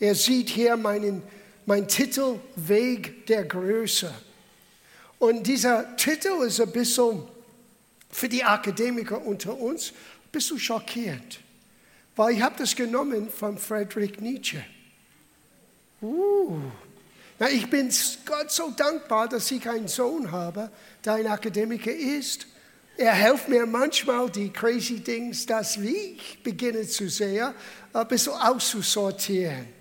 Er sieht hier meinen, mein Titel Weg der Größe. Und dieser Titel ist ein bisschen für die Akademiker unter uns ein bisschen schockierend, weil ich habe das genommen von Friedrich Nietzsche. Uh. Na, ich bin Gott so dankbar, dass ich einen Sohn habe, der ein Akademiker ist. Er hilft mir manchmal, die crazy Things, das ich beginne zu sehen, ein bisschen auszusortieren.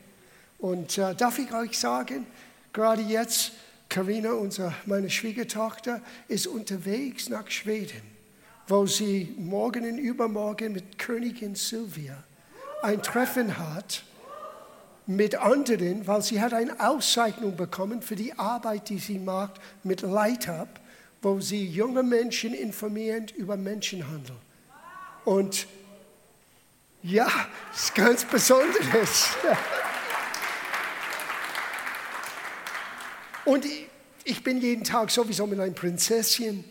Und äh, darf ich euch sagen, gerade jetzt, Karina, meine Schwiegertochter, ist unterwegs nach Schweden, wo sie morgen und übermorgen mit Königin Silvia ein Treffen hat mit anderen, weil sie hat eine Auszeichnung bekommen für die Arbeit, die sie macht mit Light Up, wo sie junge Menschen informieren über Menschenhandel. Und ja, ist ganz Besonderes. Und ich bin jeden Tag sowieso mit einer Prinzessin,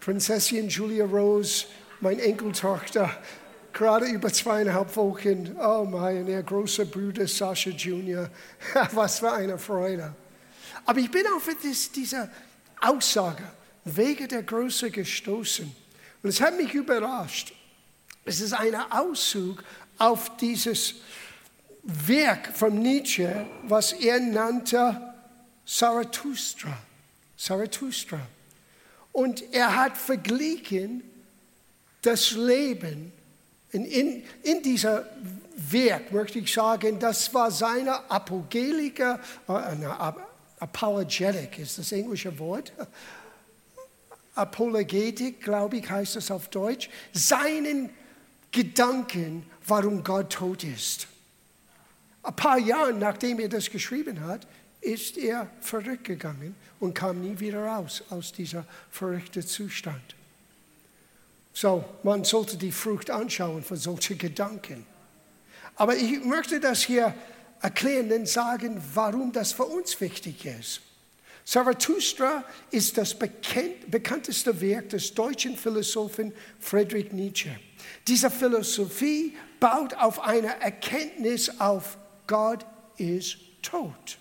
Prinzessin Julia Rose, meine Enkeltochter, gerade über zweieinhalb Wochen. Oh mein, ihr großer Bruder Sascha Junior, was für eine Freude. Aber ich bin auf diese Aussage, Wege der Größe gestoßen. Und es hat mich überrascht. Es ist ein Auszug auf dieses Werk von Nietzsche, was er nannte Zarathustra. Zarathustra. Und er hat verglichen das Leben in, in, in dieser Werk, möchte ich sagen, das war seine Apogelika, äh, Apologetic ist das englische Wort. Apologetik, glaube ich, heißt das auf Deutsch. Seinen Gedanken, warum Gott tot ist. Ein paar Jahre nachdem er das geschrieben hat, ist er verrückt gegangen und kam nie wieder raus aus dieser verrückten Zustand. So, man sollte die Frucht anschauen von solchen Gedanken. Aber ich möchte das hier erklären und sagen, warum das für uns wichtig ist. Zarathustra ist das bekannteste Werk des deutschen Philosophen Friedrich Nietzsche. Diese Philosophie baut auf einer Erkenntnis auf, Gott ist tot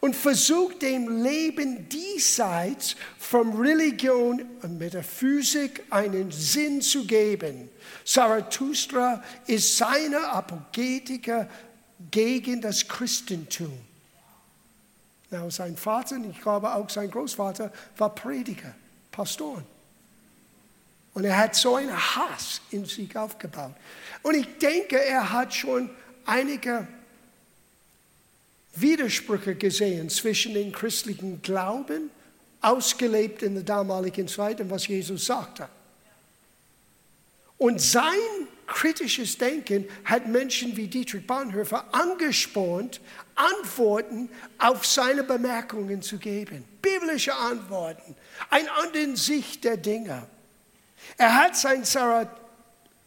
und versucht dem Leben diesseits von Religion und Metaphysik einen Sinn zu geben. Zarathustra ist seine Apologetiker gegen das Christentum. Na, sein Vater, ich glaube auch sein Großvater, war Prediger, Pastoren. Und er hat so einen Hass in sich aufgebaut. Und ich denke, er hat schon einige Widersprüche gesehen zwischen dem christlichen Glauben, ausgelebt in der damaligen Zeit, und was Jesus sagte. Und sein kritisches Denken hat Menschen wie Dietrich Bonhoeffer angespornt, Antworten auf seine Bemerkungen zu geben. Biblische Antworten, eine andere Sicht der Dinge. Er hat sein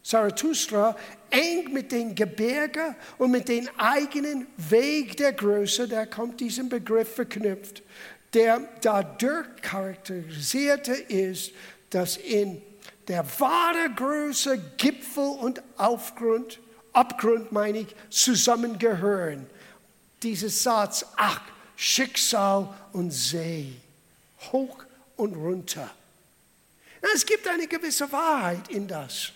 Zarathustra eng mit den Gebirgen und mit dem eigenen Weg der Größe, da kommt diesem Begriff verknüpft, der dadurch charakterisierte ist, dass in der wahre Größe Gipfel und Aufgrund, Abgrund meine ich, zusammengehören. Dieser Satz, ach, Schicksal und See, hoch und runter. Es gibt eine gewisse Wahrheit in das.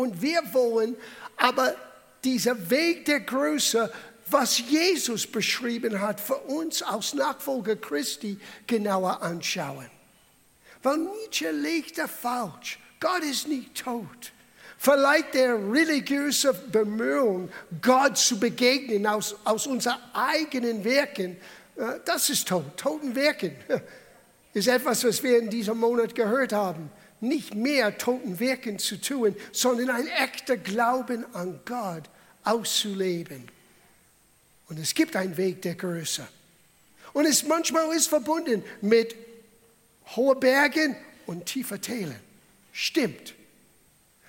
Und wir wollen aber dieser Weg der Größe, was Jesus beschrieben hat, für uns als Nachfolger Christi genauer anschauen. Weil Nietzsche legt da falsch. Gott ist nicht tot. Vielleicht der religiöse Bemühung, Gott zu begegnen aus, aus unseren eigenen Werken, äh, das ist tot. Toten Werken ist etwas, was wir in diesem Monat gehört haben nicht mehr toten Wirken zu tun, sondern ein echter Glauben an Gott auszuleben. Und es gibt einen Weg der Größe. Und es manchmal ist verbunden mit hohen Bergen und tiefer Tälen. Stimmt.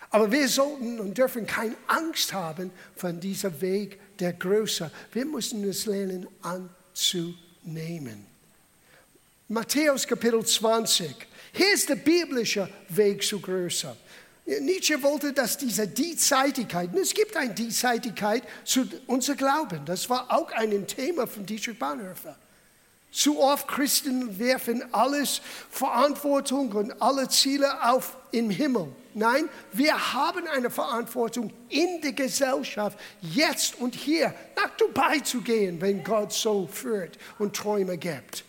Aber wir sollten und dürfen keine Angst haben von diesem Weg der Größe. Wir müssen es lernen anzunehmen. Matthäus Kapitel 20. Hier ist der biblische Weg zu Größe. Nietzsche wollte, dass diese Diesseitigkeit, und es gibt eine Diesseitigkeit zu unser Glauben, das war auch ein Thema von Dietrich Bonhoeffer. Zu oft Christen werfen alles Verantwortung und alle Ziele auf im Himmel. Nein, wir haben eine Verantwortung in der Gesellschaft, jetzt und hier, nach Dubai zu gehen, wenn Gott so führt und Träume gibt.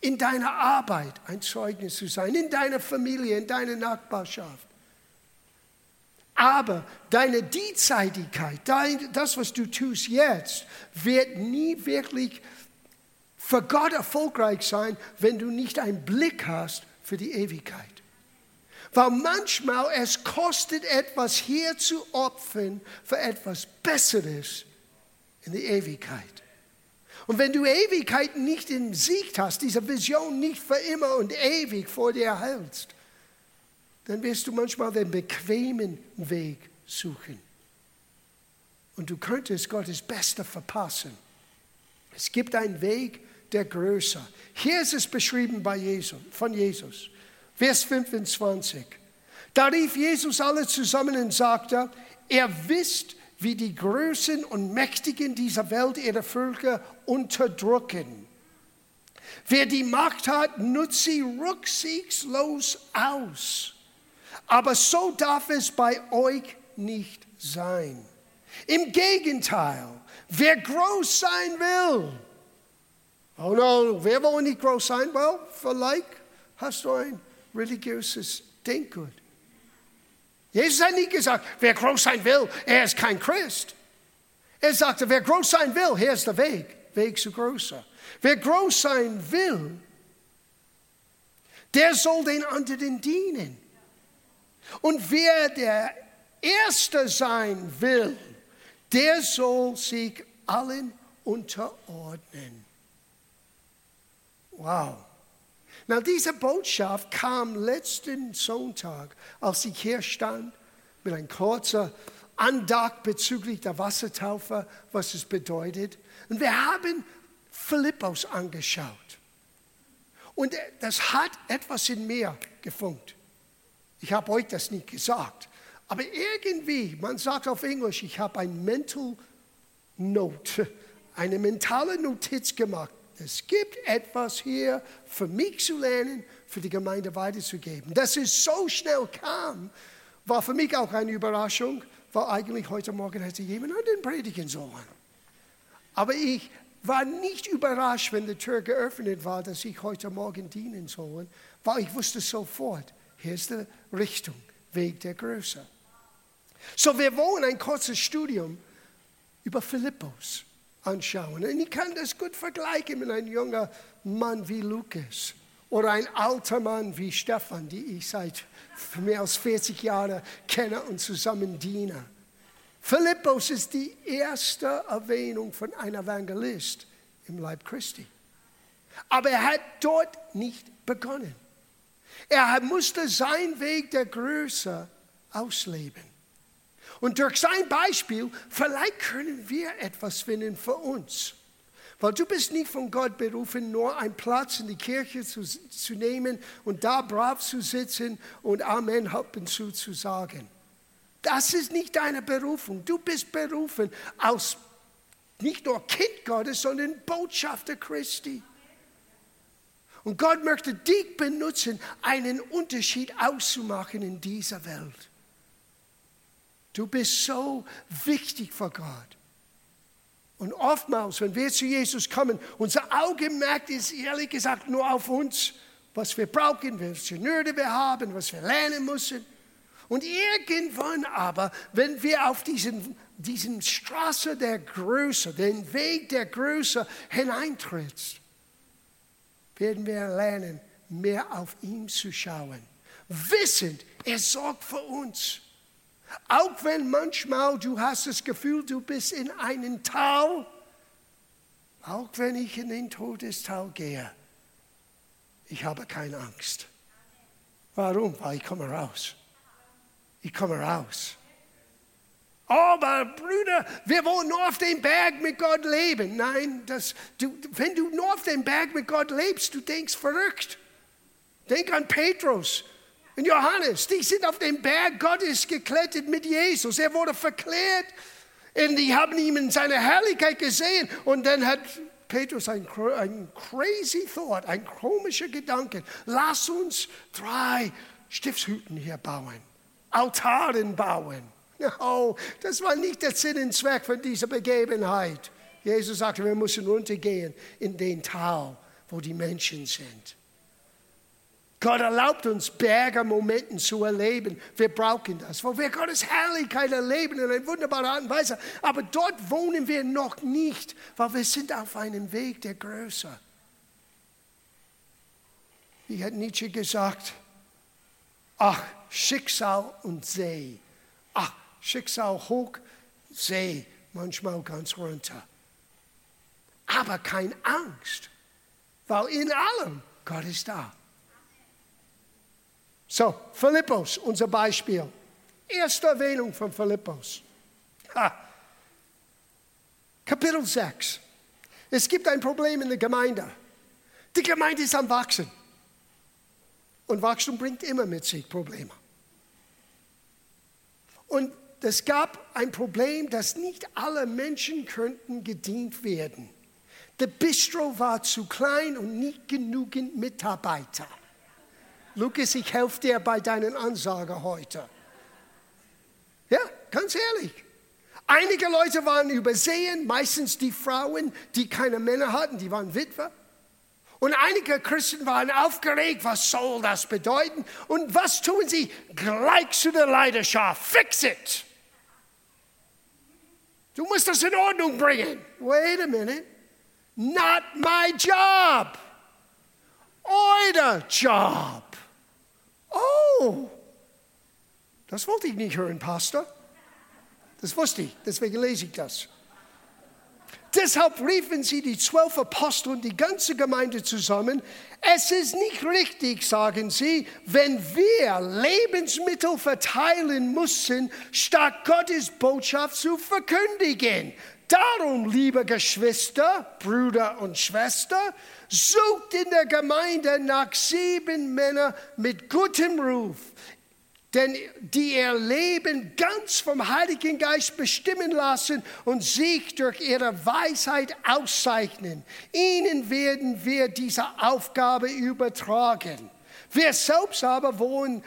In deiner Arbeit ein Zeugnis zu sein, in deiner Familie, in deiner Nachbarschaft. Aber deine Dienstzeitigkeit, das, was du tust jetzt, wird nie wirklich für Gott erfolgreich sein, wenn du nicht einen Blick hast für die Ewigkeit. Weil manchmal es kostet etwas hier zu opfern für etwas Besseres in der Ewigkeit. Und wenn du Ewigkeit nicht in Sicht hast, diese Vision nicht für immer und ewig vor dir hältst, dann wirst du manchmal den bequemen Weg suchen. Und du könntest Gottes Beste verpassen. Es gibt einen Weg, der größer. Hier ist es beschrieben bei Jesus, von Jesus. Vers 25. Da rief Jesus alle zusammen und sagte, er wisst, wie die Größen und Mächtigen dieser Welt ihre Völker unterdrücken. Wer die Macht hat, nutzt sie rücksichtslos aus. Aber so darf es bei euch nicht sein. Im Gegenteil, wer groß sein will, oh no, wer will nicht groß sein? Well, vielleicht hast du ein religiöses Denkgut. Jesus hat nicht gesagt, wer groß sein will, er ist kein Christ. Er sagte, wer groß sein will, hier ist der Weg, Weg zu größer. Wer groß sein will, der soll den anderen dienen. Und wer der Erste sein will, der soll sich allen unterordnen. Wow. Na, diese Botschaft kam letzten Sonntag, als ich hier stand, mit einem kurzen Andacht bezüglich der Wassertaufe, was es bedeutet. Und wir haben Philippus angeschaut. Und das hat etwas in mir gefunkt. Ich habe euch das nicht gesagt. Aber irgendwie, man sagt auf Englisch, ich habe ein Mental Note, eine mentale Notiz gemacht. Es gibt etwas hier für mich zu lernen, für die Gemeinde weiterzugeben. Dass es so schnell kam, war für mich auch eine Überraschung, weil eigentlich heute Morgen hätte jemand anderen predigen sollen. Aber ich war nicht überrascht, wenn die Tür geöffnet war, dass ich heute Morgen dienen soll, weil ich wusste sofort, hier ist die Richtung, Weg der Größe. So, wir wollen ein kurzes Studium über Philippus anschauen. Und ich kann das gut vergleichen mit einem jungen Mann wie Lukas oder ein alter Mann wie Stefan, die ich seit mehr als 40 Jahren kenne und zusammen diene. Philippus ist die erste Erwähnung von einem Evangelist im Leib Christi. Aber er hat dort nicht begonnen. Er musste seinen Weg der Größe ausleben. Und durch sein Beispiel, vielleicht können wir etwas finden für uns. Weil du bist nicht von Gott berufen, nur einen Platz in die Kirche zu, zu nehmen und da brav zu sitzen und Amen ab und zu zu sagen. Das ist nicht deine Berufung. Du bist berufen als nicht nur Kind Gottes, sondern Botschafter Christi. Und Gott möchte dich benutzen, einen Unterschied auszumachen in dieser Welt. Du bist so wichtig für Gott. Und oftmals, wenn wir zu Jesus kommen, unser Augenmerk ist ehrlich gesagt nur auf uns, was wir brauchen, welche Nöte wir haben, was wir lernen müssen. Und irgendwann aber, wenn wir auf diesen, diesen Straße der Größe, den Weg der Größe hineintrittst, werden wir lernen, mehr auf ihn zu schauen. Wissend, er sorgt für uns. Auch wenn manchmal du hast das Gefühl, du bist in einem Tal, auch wenn ich in den Todestal gehe, ich habe keine Angst. Warum? Weil ich komme raus. Ich komme raus. Aber Brüder, wir wollen nur auf dem Berg mit Gott leben. Nein, das, du, wenn du nur auf dem Berg mit Gott lebst, du denkst verrückt. Denk an Petrus. Und Johannes, die sind auf den Berg Gottes geklettert mit Jesus. Er wurde verklärt und die haben ihn in seiner Herrlichkeit gesehen. Und dann hat Petrus ein, ein crazy thought, ein komischer Gedanke. Lass uns drei Stiftshütten hier bauen, Altaren bauen. No, das war nicht der Sinn und Zweck von dieser Begebenheit. Jesus sagte, wir müssen runtergehen in den Tal, wo die Menschen sind. Gott erlaubt uns, Bergermomenten zu erleben. Wir brauchen das, wo wir Gottes Herrlichkeit erleben in einer wunderbaren Art und Weise. Aber dort wohnen wir noch nicht, weil wir sind auf einem Weg, der größer. Wie hat Nietzsche gesagt? Ach, Schicksal und See. Ach, Schicksal hoch, See manchmal ganz runter. Aber keine Angst, weil in allem Gott ist da. So, Philippus, unser Beispiel. Erste Erwähnung von Philippus. Ha. Kapitel 6. Es gibt ein Problem in der Gemeinde. Die Gemeinde ist am Wachsen. Und Wachstum bringt immer mit sich Probleme. Und es gab ein Problem, dass nicht alle Menschen könnten gedient werden. Der Bistro war zu klein und nicht genügend Mitarbeiter. Lukas, ich helfe dir bei deinen Ansagen heute. Ja, ganz ehrlich. Einige Leute waren übersehen, meistens die Frauen, die keine Männer hatten, die waren Witwer. Und einige Christen waren aufgeregt, was soll das bedeuten? Und was tun sie? Gleich zu der Leidenschaft. Fix it. Du musst das in Ordnung bringen. Wait a minute. Not my job. Euer Job. Oh, das wollte ich nicht hören, Pastor. Das wusste ich, deswegen lese ich das. Deshalb riefen sie die zwölf Apostel und die ganze Gemeinde zusammen. Es ist nicht richtig, sagen sie, wenn wir Lebensmittel verteilen müssen, statt Gottes Botschaft zu verkündigen. Darum, liebe Geschwister, Brüder und Schwestern, sucht in der Gemeinde nach sieben Männern mit gutem Ruf, denn die ihr Leben ganz vom Heiligen Geist bestimmen lassen und sich durch ihre Weisheit auszeichnen. Ihnen werden wir diese Aufgabe übertragen. Wir selbst aber wollen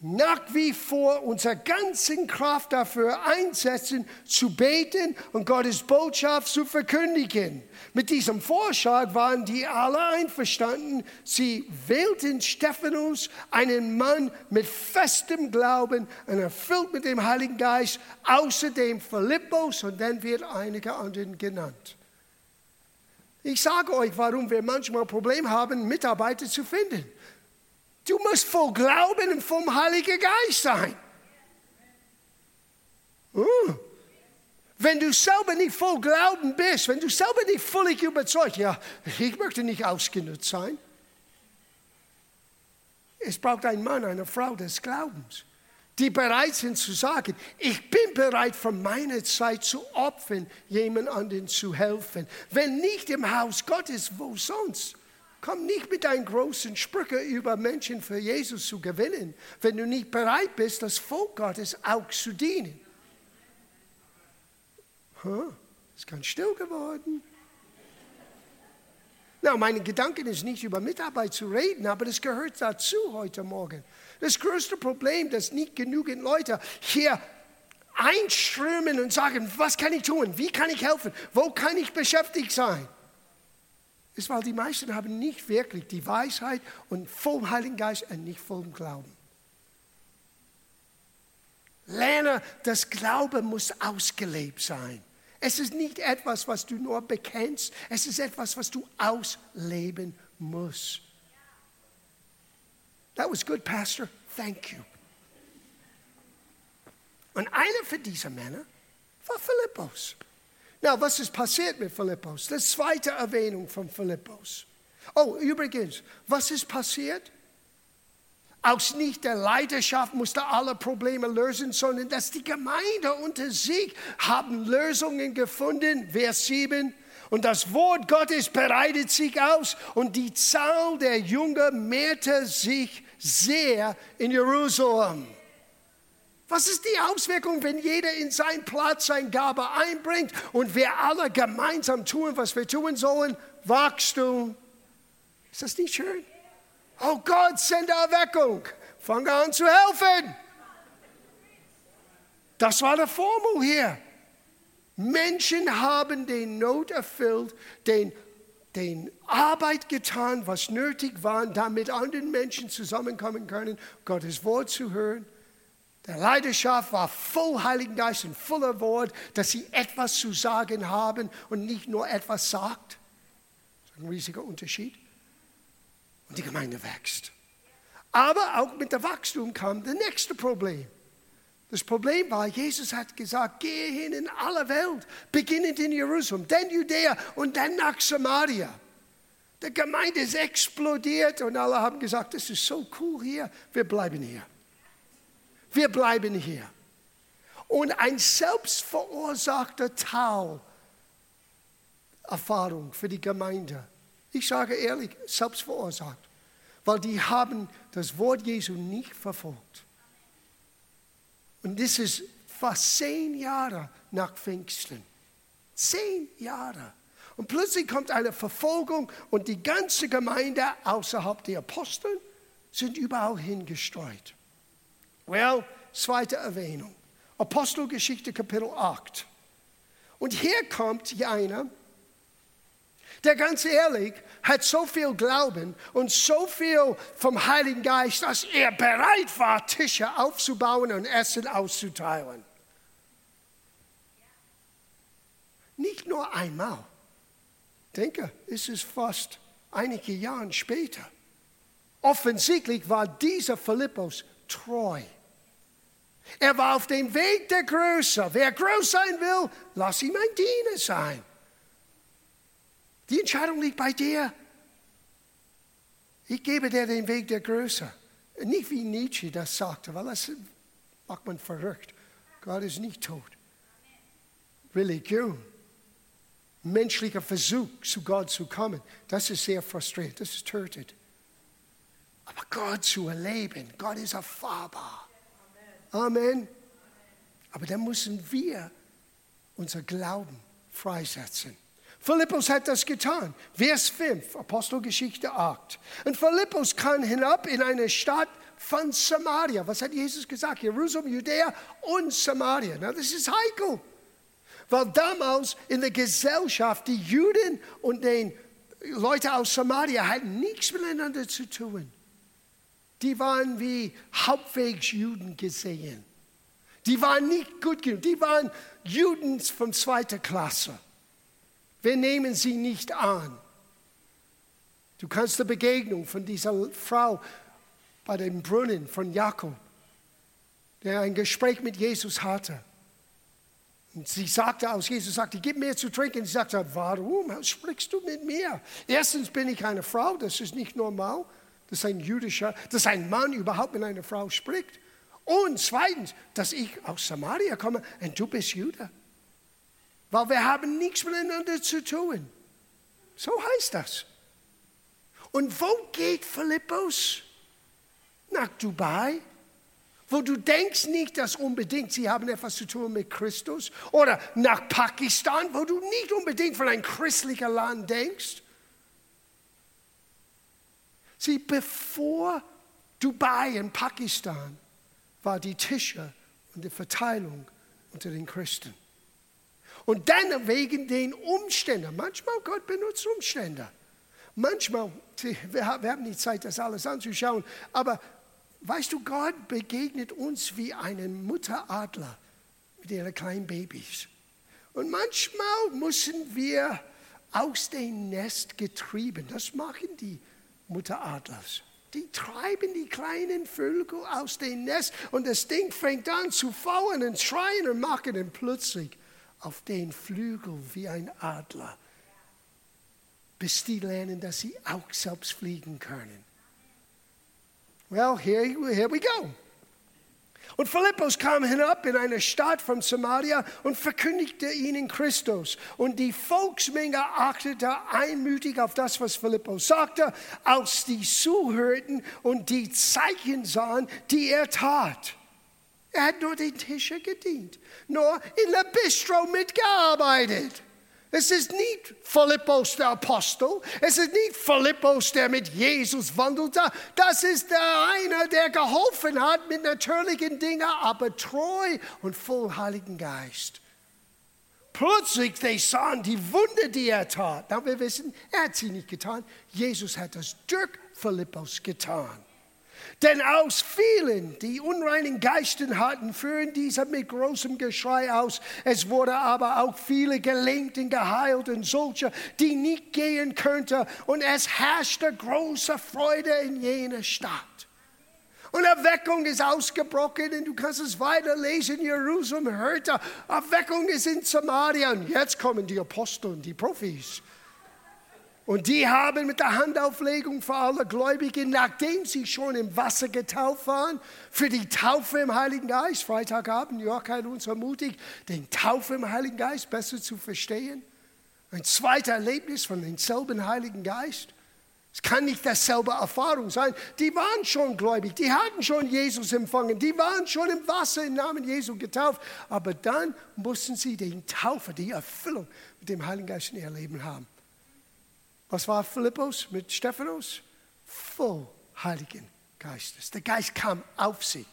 nach wie vor unsere ganzen Kraft dafür einsetzen, zu beten und Gottes Botschaft zu verkündigen. Mit diesem Vorschlag waren die alle einverstanden. Sie wählten Stephanus, einen Mann mit festem Glauben und erfüllt mit dem Heiligen Geist, außerdem Philippus und dann wird einige anderen genannt. Ich sage euch, warum wir manchmal Probleme haben, Mitarbeiter zu finden. Du musst voll Glauben und vom Heiligen Geist sein. Uh. Wenn du selber nicht voll Glauben bist, wenn du selber nicht völlig überzeugt, ja, ich möchte nicht ausgenutzt sein. Es braucht einen Mann, eine Frau des Glaubens, die bereit sind zu sagen, ich bin bereit, von meiner Zeit zu opfern, jemand anderen zu helfen. Wenn nicht im Haus Gottes, wo sonst? Komm nicht mit deinen großen Sprüchen über Menschen für Jesus zu gewinnen, wenn du nicht bereit bist, das Volk Gottes auch zu dienen. Huh, ist ganz still geworden. Na, mein Gedanke ist nicht über Mitarbeit zu reden, aber das gehört dazu heute Morgen. Das größte Problem, dass nicht genügend Leute hier einströmen und sagen, was kann ich tun? Wie kann ich helfen? Wo kann ich beschäftigt sein? Ist, weil die meisten haben nicht wirklich die Weisheit und voll Heiligen Geist und nicht voll Glauben. Lerne, das Glaube muss ausgelebt sein. Es ist nicht etwas, was du nur bekennst, es ist etwas, was du ausleben musst. That was good, Pastor. Thank you. Und einer von diesen Männern war Philippus. Na, was ist passiert mit Philippus? Das zweite Erwähnung von Philippus. Oh, übrigens, was ist passiert? aus nicht der Leidenschaft musste alle Probleme lösen, sondern dass die Gemeinde unter sich haben Lösungen gefunden. Vers 7. Und das Wort Gottes bereitet sich aus und die Zahl der Jünger mehrte sich sehr in Jerusalem. Was ist die Auswirkung, wenn jeder in seinen Platz sein Gabe einbringt und wir alle gemeinsam tun, was wir tun sollen? Wachstum. Ist das nicht schön? Oh Gott, sende Erweckung. Fange an zu helfen. Das war die Formel hier. Menschen haben den Not erfüllt, den, den Arbeit getan, was nötig war, damit anderen Menschen zusammenkommen können, Gottes Wort zu hören. Der Leidenschaft war voll Heiligen Geist und voller Wort, dass sie etwas zu sagen haben und nicht nur etwas sagt. Das ist ein riesiger Unterschied. Und die Gemeinde wächst. Aber auch mit dem Wachstum kam das nächste Problem. Das Problem war, Jesus hat gesagt, gehe hin in alle Welt, beginnend in Jerusalem, dann Judäa und dann nach Samaria. Die Gemeinde ist explodiert und alle haben gesagt, das ist so cool hier, wir bleiben hier. Wir bleiben hier. Und ein selbstverursachter Teil Erfahrung für die Gemeinde. Ich sage ehrlich, selbstverursacht, weil die haben das Wort Jesu nicht verfolgt. Und das ist fast zehn Jahre nach Pfingsten. Zehn Jahre. Und plötzlich kommt eine Verfolgung und die ganze Gemeinde außerhalb der Apostel sind überall hingestreut. Well, zweite Erwähnung. Apostelgeschichte Kapitel 8. Und hier kommt einer, der ganz ehrlich hat so viel Glauben und so viel vom Heiligen Geist, dass er bereit war, Tische aufzubauen und Essen auszuteilen. Nicht nur einmal. Denke, es ist fast einige Jahre später. Offensichtlich war dieser Philippus treu. Er war auf dem Weg der Größe. Wer groß sein will, lass ihn ein Diener sein. Die Entscheidung liegt bei dir. Ich gebe dir den Weg der Größe. Nicht wie Nietzsche das sagte, weil das macht man verrückt. Gott ist nicht tot. Religion, menschlicher Versuch, zu Gott zu kommen, das ist sehr frustrierend, das ist tötet. Aber Gott zu erleben, Gott ist erfahrbar. Amen. Aber dann müssen wir unser Glauben freisetzen. Philippus hat das getan. Vers 5, Apostelgeschichte 8. Und Philippus kam hinab in eine Stadt von Samaria. Was hat Jesus gesagt? Jerusalem, Judäa und Samaria. Na, das ist heikel. Weil damals in der Gesellschaft die Juden und die Leute aus Samaria hatten nichts miteinander zu tun. Die waren wie halbwegs Juden gesehen. Die waren nicht gut genug. Die waren Juden von zweiter Klasse. Wir nehmen sie nicht an. Du kannst die Begegnung von dieser Frau bei dem Brunnen von Jakob, der ein Gespräch mit Jesus hatte. Und sie sagte aus, Jesus sagte, gib mir zu trinken. Sie sagte, warum sprichst du mit mir? Erstens bin ich eine Frau, das ist nicht normal, dass ein jüdischer, dass ein Mann überhaupt mit einer Frau spricht. Und zweitens, dass ich aus Samaria komme und du bist Jude. Weil wir haben nichts miteinander zu tun. So heißt das. Und wo geht Philippus? Nach Dubai? Wo du denkst nicht, dass unbedingt sie haben etwas zu tun mit Christus. Oder nach Pakistan, wo du nicht unbedingt von einem christlichen Land denkst. Sieh, bevor Dubai und Pakistan war die Tische und die Verteilung unter den Christen. Und dann wegen den Umständen. Manchmal Gott benutzt Umstände. Manchmal, wir haben nicht Zeit, das alles anzuschauen, aber weißt du, Gott begegnet uns wie einen Mutteradler mit ihren kleinen Babys. Und manchmal müssen wir aus dem Nest getrieben, das machen die Mutteradlers. Die treiben die kleinen Vögel aus dem Nest und das Ding fängt an zu fauen und schreien und machen und plötzlich auf den Flügel wie ein Adler, bis die lernen, dass sie auch selbst fliegen können. Well, here, here we go. Und Philippus kam hinab in eine Stadt von Samaria und verkündigte ihnen Christus. Und die Volksmenge achtete einmütig auf das, was Philippus sagte, als die zuhörten und die Zeichen sahen, die er tat. Er hat nur den Tische gedient, nur in der Bistro mitgearbeitet. Es ist nicht Philippus der Apostel, es ist nicht Philippus, der mit Jesus wandelte. Das ist der einer, der geholfen hat mit natürlichen Dingen, aber treu und voll Heiligen Geist. Plötzlich, sie sahen die Wunder, die er tat. Na, wir wissen, er hat sie nicht getan. Jesus hat das durch Philippus getan. Denn aus vielen, die unreinen Geisten hatten, führen diese mit großem Geschrei aus. Es wurde aber auch viele gelenkt und geheilt und solche, die nicht gehen könnten. Und es herrschte große Freude in jener Stadt. Und Erweckung ist ausgebrochen und du kannst es weiterlesen. Jerusalem hörte, Erweckung ist in Samaria. Und jetzt kommen die Apostel und die Profis. Und die haben mit der Handauflegung für alle Gläubigen, nachdem sie schon im Wasser getauft waren, für die Taufe im Heiligen Geist, Freitagabend, Jörg hat uns ermutigt, den Taufe im Heiligen Geist besser zu verstehen. Ein zweites Erlebnis von demselben Heiligen Geist. Es kann nicht dasselbe Erfahrung sein. Die waren schon gläubig, die hatten schon Jesus empfangen, die waren schon im Wasser im Namen Jesu getauft. Aber dann mussten sie den Taufe, die Erfüllung mit dem Heiligen Geist in ihr Leben haben. Was war Philippus mit Stephanus? Voll Heiligen Geistes. Der Geist kam auf sie.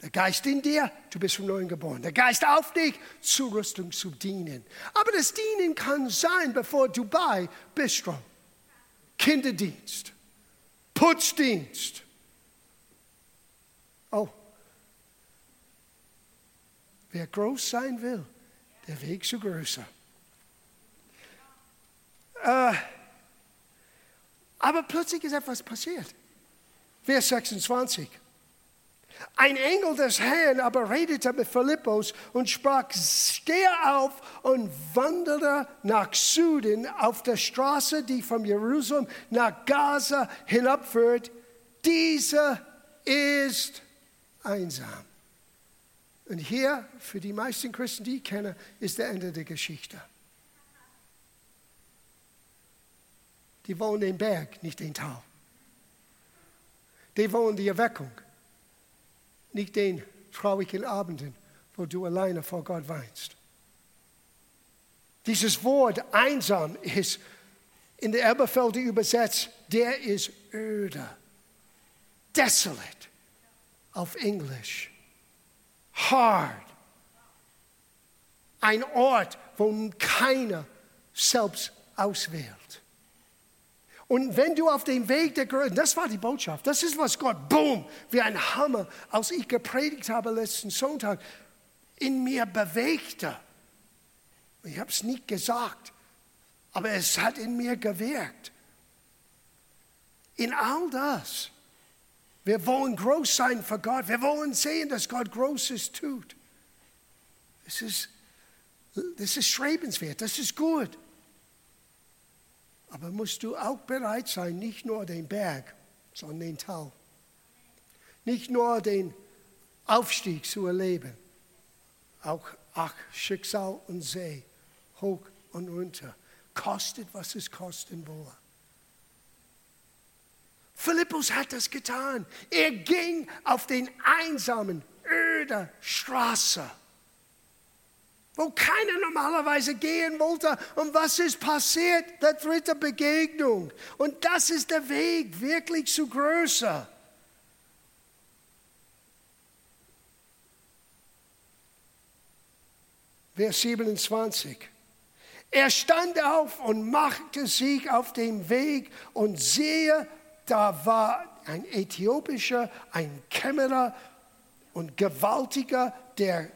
Der Geist in dir, du bist vom Neuen geboren. Der Geist auf dich, Zurüstung zu dienen. Aber das Dienen kann sein, bevor du bei Bistro, Kinderdienst, Putzdienst. Oh, wer groß sein will, der Weg zu größer. Äh, aber plötzlich ist etwas passiert. Vers 26. Ein Engel des Herrn aber redete mit Philippus und sprach, stehe auf und wandere nach Süden auf der Straße, die von Jerusalem nach Gaza hinabführt. Diese ist einsam. Und hier, für die meisten Christen, die ich kenne, ist der Ende der Geschichte. Die wollen den Berg, nicht den Tal. Die wollen die Erweckung, nicht den traurigen Abenden, wo du alleine vor Gott weinst. Dieses Wort einsam ist in der Elberfelder übersetzt, der ist öde, desolate auf Englisch, hard. Ein Ort, wo keiner selbst auswählt. Und wenn du auf dem Weg der Größe, das war die Botschaft, das ist was Gott, boom, wie ein Hammer, als ich gepredigt habe letzten Sonntag, in mir bewegte. Ich habe es nicht gesagt, aber es hat in mir gewirkt. In all das, wir wollen groß sein für Gott, wir wollen sehen, dass Gott Großes tut. Das ist, das ist strebenswert, das ist gut. Aber musst du auch bereit sein, nicht nur den Berg, sondern den Tal. Nicht nur den Aufstieg zu erleben, auch ach, Schicksal und See, hoch und runter. Kostet, was es kosten wolle. Philippus hat das getan. Er ging auf den einsamen, öden Straße wo keiner normalerweise gehen wollte. Und was ist passiert? Der dritte Begegnung. Und das ist der Weg wirklich zu größer. Vers 27. Er stand auf und machte sich auf den Weg und sehe, da war ein Äthiopischer, ein Kämmerer und Gewaltiger, der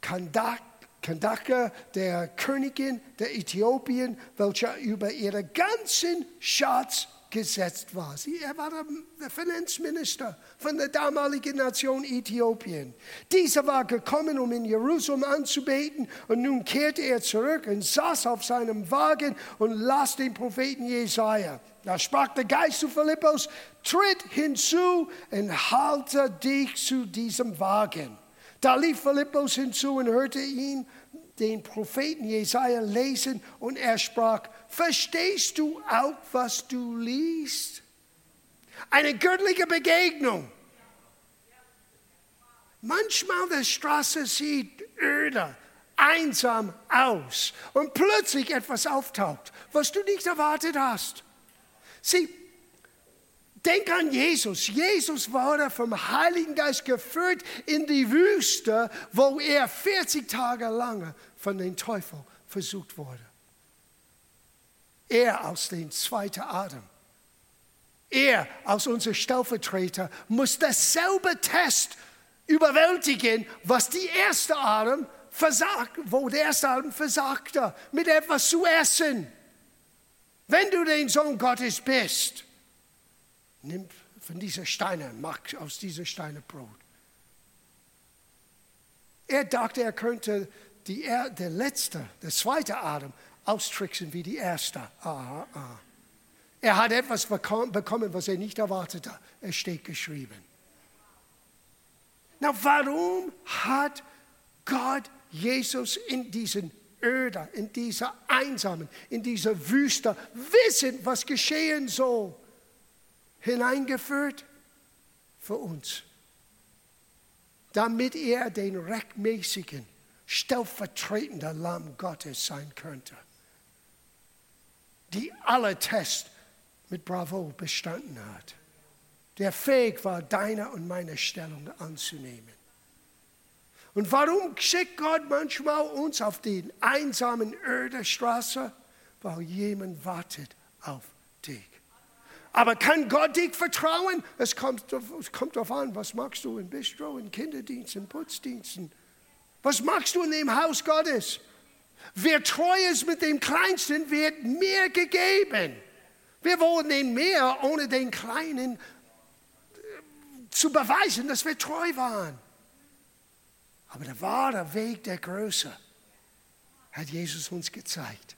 Kandak Kandake, der Königin der Äthiopien, welche über ihren ganzen Schatz ausgesetzt war. Sie, er war der Finanzminister von der damaligen Nation Äthiopien. Dieser war gekommen, um in Jerusalem anzubeten und nun kehrte er zurück und saß auf seinem Wagen und las den Propheten Jesaja. Da sprach der Geist zu Philippus, tritt hinzu und halte dich zu diesem Wagen. Da lief Philippus hinzu und hörte ihn den Propheten Jesaja lesen und er sprach: Verstehst du auch, was du liest? Eine göttliche Begegnung. Manchmal die Straße sieht öde, einsam aus und plötzlich etwas auftaucht, was du nicht erwartet hast. Sieh, Denk an Jesus. Jesus wurde vom Heiligen Geist geführt in die Wüste, wo er 40 Tage lang von den Teufel versucht wurde. Er aus dem zweiten Atem. Er als unser Stellvertreter muss dasselbe Test überwältigen, was die erste Atem versagt, wo der erste Atem versagte, mit etwas zu essen. Wenn du den Sohn Gottes bist, nimm von diesen Steinen, mach aus diesen Steinen Brot. Er dachte, er könnte die, der letzte, der zweite Atem austricksen wie die erste. Aha, aha. Er hat etwas bekommen, was er nicht erwartete. Es steht geschrieben. Na, warum hat Gott Jesus in diesen Öder, in dieser einsamen, in dieser Wüste, wissen, was geschehen soll, hineingeführt? Für uns. Damit er den rechtmäßigen, stellvertretenden Lamm Gottes sein könnte die alle Tests mit Bravo bestanden hat, der fähig war, deine und meine Stellung anzunehmen. Und warum schickt Gott manchmal uns auf die einsamen Ödestraße? Weil jemand wartet auf dich. Aber kann Gott dich vertrauen? Es kommt, es kommt darauf an, was machst du in Bistro, in Kinderdiensten, Putzdiensten? Was machst du in dem Haus Gottes? Wer treu ist mit dem Kleinsten, wird mehr gegeben. Wir wollen den mehr, ohne den Kleinen äh, zu beweisen, dass wir treu waren. Aber der wahre Weg der Größe hat Jesus uns gezeigt.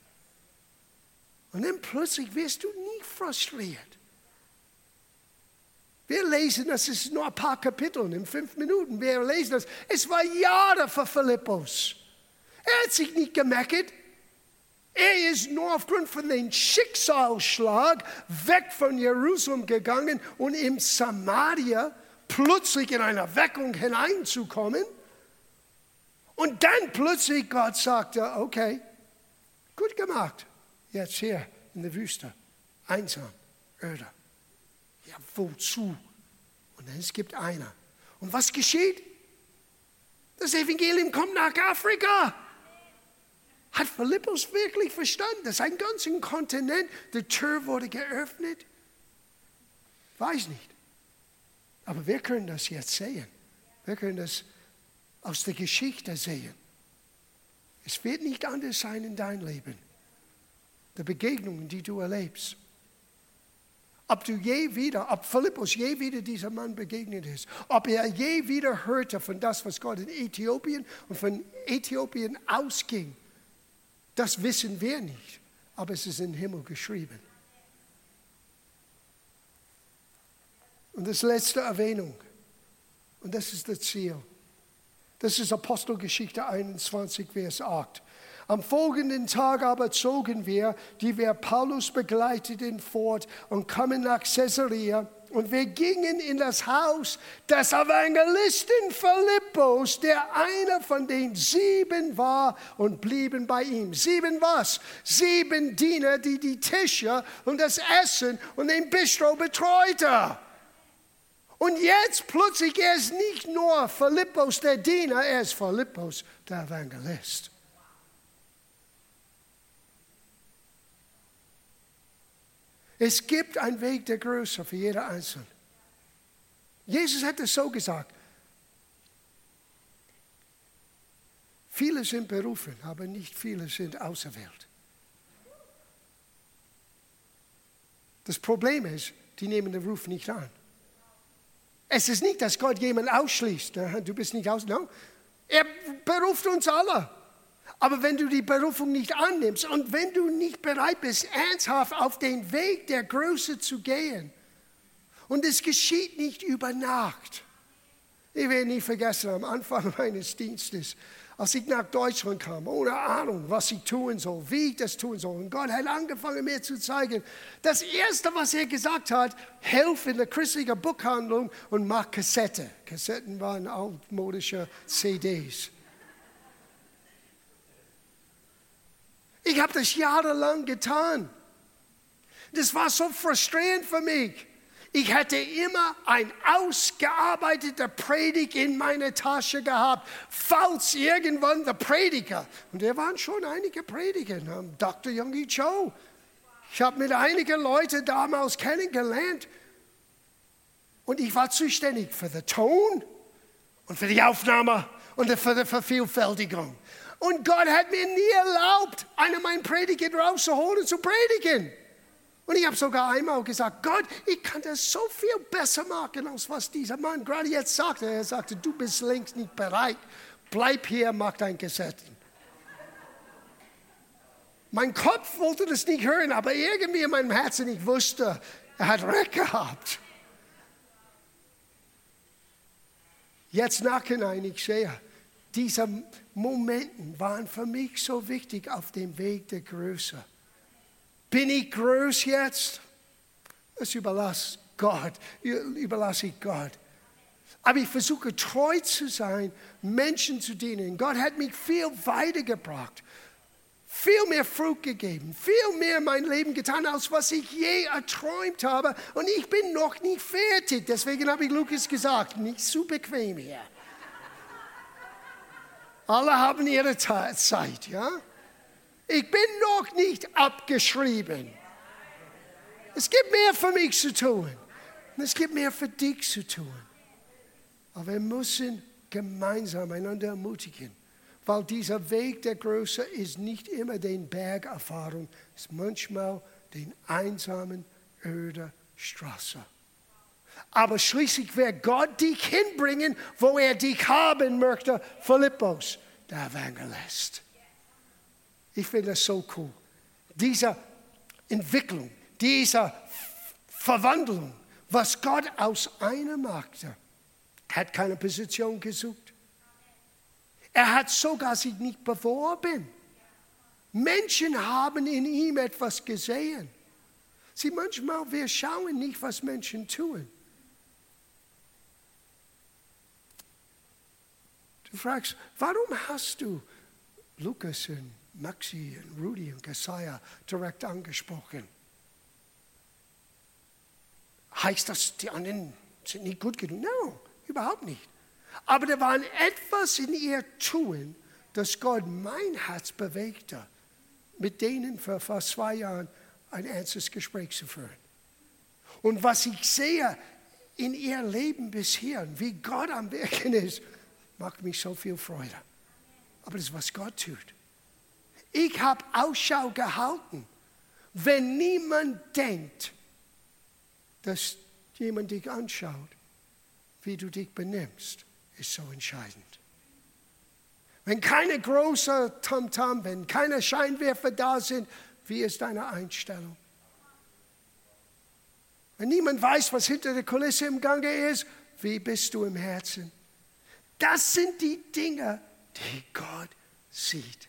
Und dann plötzlich wirst du nie frustriert. Wir lesen, das ist nur ein paar Kapitel in fünf Minuten. Wir lesen das. Es war Jahre für Philippus. Er hat sich nicht gemeckert. Er ist nur aufgrund von dem Schicksalsschlag weg von Jerusalem gegangen und im Samaria plötzlich in eine Weckung hineinzukommen. Und dann plötzlich Gott sagte, okay, gut gemacht, jetzt hier in der Wüste, einsam, öde. Ja, wozu? Und dann es gibt einer. Und was geschieht? Das Evangelium kommt nach Afrika. Hat Philippus wirklich verstanden, dass ein ganzer Kontinent, die Tür wurde geöffnet? Weiß nicht. Aber wir können das jetzt sehen. Wir können das aus der Geschichte sehen. Es wird nicht anders sein in deinem Leben. Die Begegnungen, die du erlebst. Ob du je wieder, ob Philippus je wieder diesem Mann begegnet ist, ob er je wieder hörte von das, was Gott in Äthiopien und von Äthiopien ausging, das wissen wir nicht, aber es ist im Himmel geschrieben. Und das letzte Erwähnung, und das ist das Ziel. Das ist Apostelgeschichte 21, Vers 8. Am folgenden Tag aber zogen wir, die wir Paulus begleiteten, fort und kamen nach Caesarea und wir gingen in das Haus des Evangelisten Philippus, der einer von den sieben war, und blieben bei ihm. Sieben was? Sieben Diener, die die Tische und das Essen und den Bistro betreute. Und jetzt plötzlich, er ist nicht nur Philippus der Diener, er ist Philippus der Evangelist. Es gibt einen Weg der Größe für jeder Einzelne. Jesus hat es so gesagt. Viele sind berufen, aber nicht viele sind auserwählt. Das Problem ist, die nehmen den Ruf nicht an. Es ist nicht, dass Gott jemanden ausschließt. Du bist nicht aus. No. Er beruft uns alle. Aber wenn du die Berufung nicht annimmst und wenn du nicht bereit bist, ernsthaft auf den Weg der Größe zu gehen, und es geschieht nicht über Nacht. Ich werde nie vergessen, am Anfang meines Dienstes, als ich nach Deutschland kam, ohne Ahnung, was ich tun soll, wie ich das tun soll. Und Gott hat angefangen, mir zu zeigen, das Erste, was er gesagt hat, helf in der christlichen Buchhandlung und mach Kassette. Kassetten waren altmodische CDs. Ich habe das jahrelang getan. Das war so frustrierend für mich. Ich hätte immer ein ausgearbeiteter Predigt in meiner Tasche gehabt, falls irgendwann der Prediger, und da waren schon einige Prediger, Dr. Youngie Cho. Ich habe mit einigen Leuten damals kennengelernt und ich war zuständig für den Ton und für die Aufnahme und für die Vervielfältigung. Und Gott hat mir nie erlaubt, einen meiner Prediger rauszuholen zu predigen. Und ich habe sogar einmal gesagt, Gott, ich kann das so viel besser machen, als was dieser Mann gerade jetzt sagte. Er sagte, du bist längst nicht bereit. Bleib hier, mach dein Gesetz. Mein Kopf wollte das nicht hören, aber irgendwie in meinem Herzen, ich wusste, er hat recht gehabt. Jetzt nachhinein, ich sehe, diese Momente waren für mich so wichtig auf dem Weg der Größe. Bin ich groß jetzt? Das überlasse Gott, überlasse ich Gott. Aber ich versuche treu zu sein, Menschen zu dienen. Gott hat mich viel weitergebracht, viel mehr Frucht gegeben, viel mehr in mein Leben getan, als was ich je erträumt habe. Und ich bin noch nicht fertig. Deswegen habe ich Lukas gesagt, nicht zu bequem hier. Alle haben ihre Zeit, ja? Ich bin noch nicht abgeschrieben. Es gibt mehr für mich zu tun. Und es gibt mehr für dich zu tun. Aber wir müssen gemeinsam einander ermutigen. Weil dieser Weg der Größe ist nicht immer den Bergerfahrung, es ist manchmal den einsamen, öde Straße. Aber schließlich wird Gott dich hinbringen, wo er dich haben möchte, Philippus, der Evangelist. Ich finde das so cool. Diese Entwicklung, diese Verwandlung, was Gott aus einem machte, hat keine Position gesucht. Er hat sogar sich nicht beworben. Menschen haben in ihm etwas gesehen. Sie manchmal, wir schauen nicht, was Menschen tun. Du fragst, warum hast du Lukas und Maxi und Rudy und Kasaya direkt angesprochen. Heißt das, die anderen sind nicht gut genug? Nein, no, überhaupt nicht. Aber da war etwas in ihr Tun, das Gott mein Herz bewegte, mit denen für fast zwei Jahren ein ernstes Gespräch zu führen. Und was ich sehe in ihr Leben bisher, wie Gott am Wirken ist, macht mich so viel Freude. Aber das ist, was Gott tut. Ich habe Ausschau gehalten. Wenn niemand denkt, dass jemand dich anschaut, wie du dich benimmst, ist so entscheidend. Wenn keine große Tamtam, wenn keine Scheinwerfer da sind, wie ist deine Einstellung? Wenn niemand weiß, was hinter der Kulisse im Gange ist, wie bist du im Herzen? Das sind die Dinge, die Gott sieht.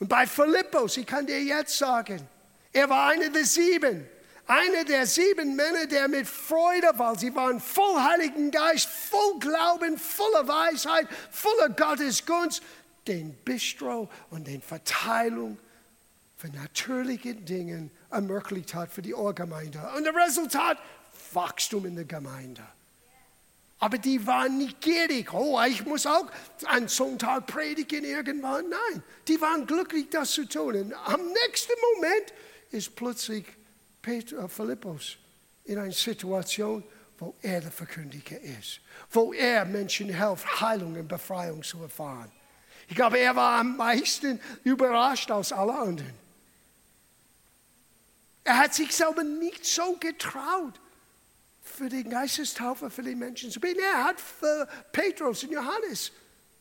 Und bei Philippus, ich kann dir jetzt sagen, er war einer der sieben. Einer der sieben Männer, der mit Freude war. Sie waren voll Heiligen Geist, voll Glauben, voller Weisheit, voller Gottes Gunst, den Bistro und den Verteilung von natürlichen Dingen ermöglicht hat für die Ohrgemeinde. Und das Resultat, Wachstum in der Gemeinde. Aber die waren nicht gierig. Oh, ich muss auch einen Sonntag predigen irgendwann. Nein, die waren glücklich, das zu tun. Und am nächsten Moment ist plötzlich Peter, Philippus in einer Situation, wo er der Verkündiger ist. Wo er Menschen hilft, Heilung und Befreiung zu erfahren. Ich glaube, er war am meisten überrascht als alle anderen. Er hat sich selber nicht so getraut, für die Geistestaufe für die Menschen zu beten. Er hat für Petrus und Johannes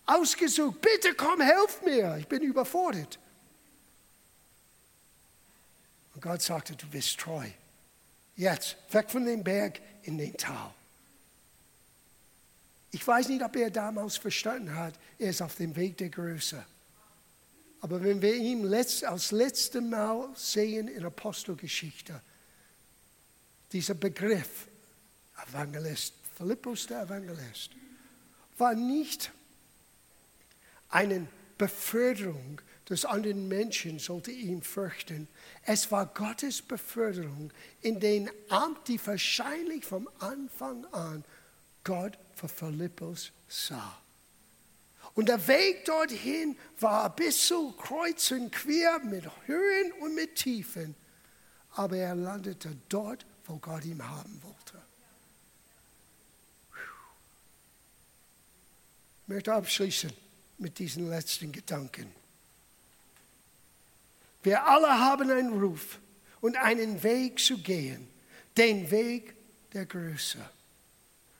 ausgesucht, bitte komm, helf mir, ich bin überfordert. Und Gott sagte, du bist treu. Jetzt, weg von dem Berg in den Tal. Ich weiß nicht, ob er damals verstanden hat, er ist auf dem Weg der Größe. Aber wenn wir ihn letzt, als letztes Mal sehen in Apostelgeschichte, dieser Begriff, Evangelist, Philippus der Evangelist, war nicht eine Beförderung des anderen Menschen, sollte ihn fürchten. Es war Gottes Beförderung in den Amt, die wahrscheinlich vom Anfang an Gott für Philippus sah. Und der Weg dorthin war ein bisschen kreuz und quer mit Höhen und mit Tiefen. Aber er landete dort, wo Gott ihn haben wollte. Ich möchte abschließen mit diesen letzten Gedanken. Wir alle haben einen Ruf und einen Weg zu gehen, den Weg der Größe.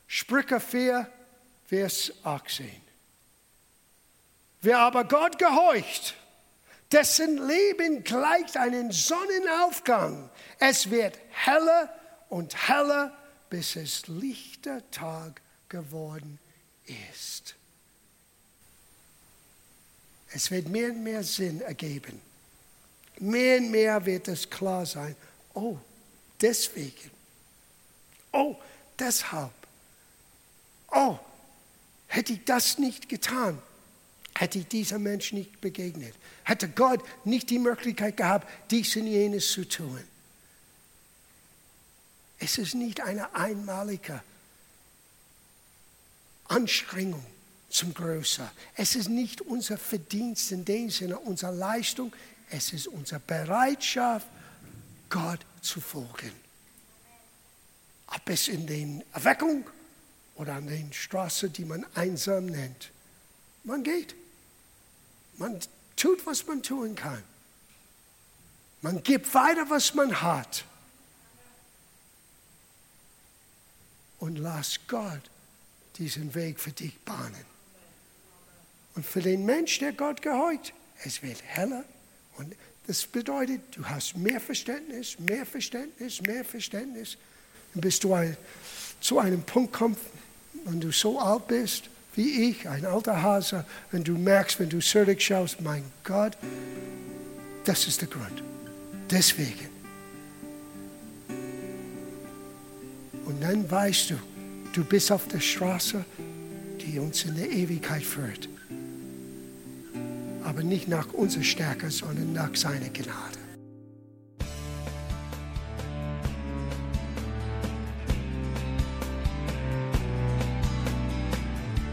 Sprüche 4, Vers 18. Wer aber Gott gehorcht, dessen Leben gleicht einem Sonnenaufgang. Es wird heller und heller, bis es lichter Tag geworden ist. Es wird mehr und mehr Sinn ergeben. Mehr und mehr wird es klar sein. Oh, deswegen. Oh, deshalb. Oh, hätte ich das nicht getan, hätte ich dieser Mensch nicht begegnet. Hätte Gott nicht die Möglichkeit gehabt, dies und jenes zu tun. Es ist nicht eine einmalige Anstrengung zum Größer. Es ist nicht unser Verdienst in dem Sinne, unsere Leistung. Es ist unsere Bereitschaft, Gott zu folgen. Ob es in den Erweckung oder an den Straßen, die man einsam nennt. Man geht. Man tut, was man tun kann. Man gibt weiter, was man hat. Und lass Gott diesen Weg für dich bahnen. Und für den Mensch, der Gott gehorcht, es wird heller. Und das bedeutet, du hast mehr Verständnis, mehr Verständnis, mehr Verständnis. Und bis du ein, zu einem Punkt kommst, wenn du so alt bist wie ich, ein alter Hase, und du merkst, wenn du zurückschaust, mein Gott, das ist der Grund. Deswegen. Und dann weißt du, du bist auf der Straße, die uns in der Ewigkeit führt aber nicht nach unserer Stärke, sondern nach seiner Gnade.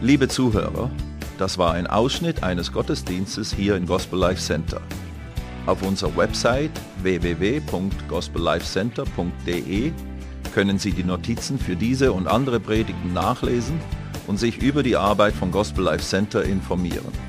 Liebe Zuhörer, das war ein Ausschnitt eines Gottesdienstes hier im Gospel Life Center. Auf unserer Website www.gospellifecenter.de können Sie die Notizen für diese und andere Predigten nachlesen und sich über die Arbeit von Gospel Life Center informieren.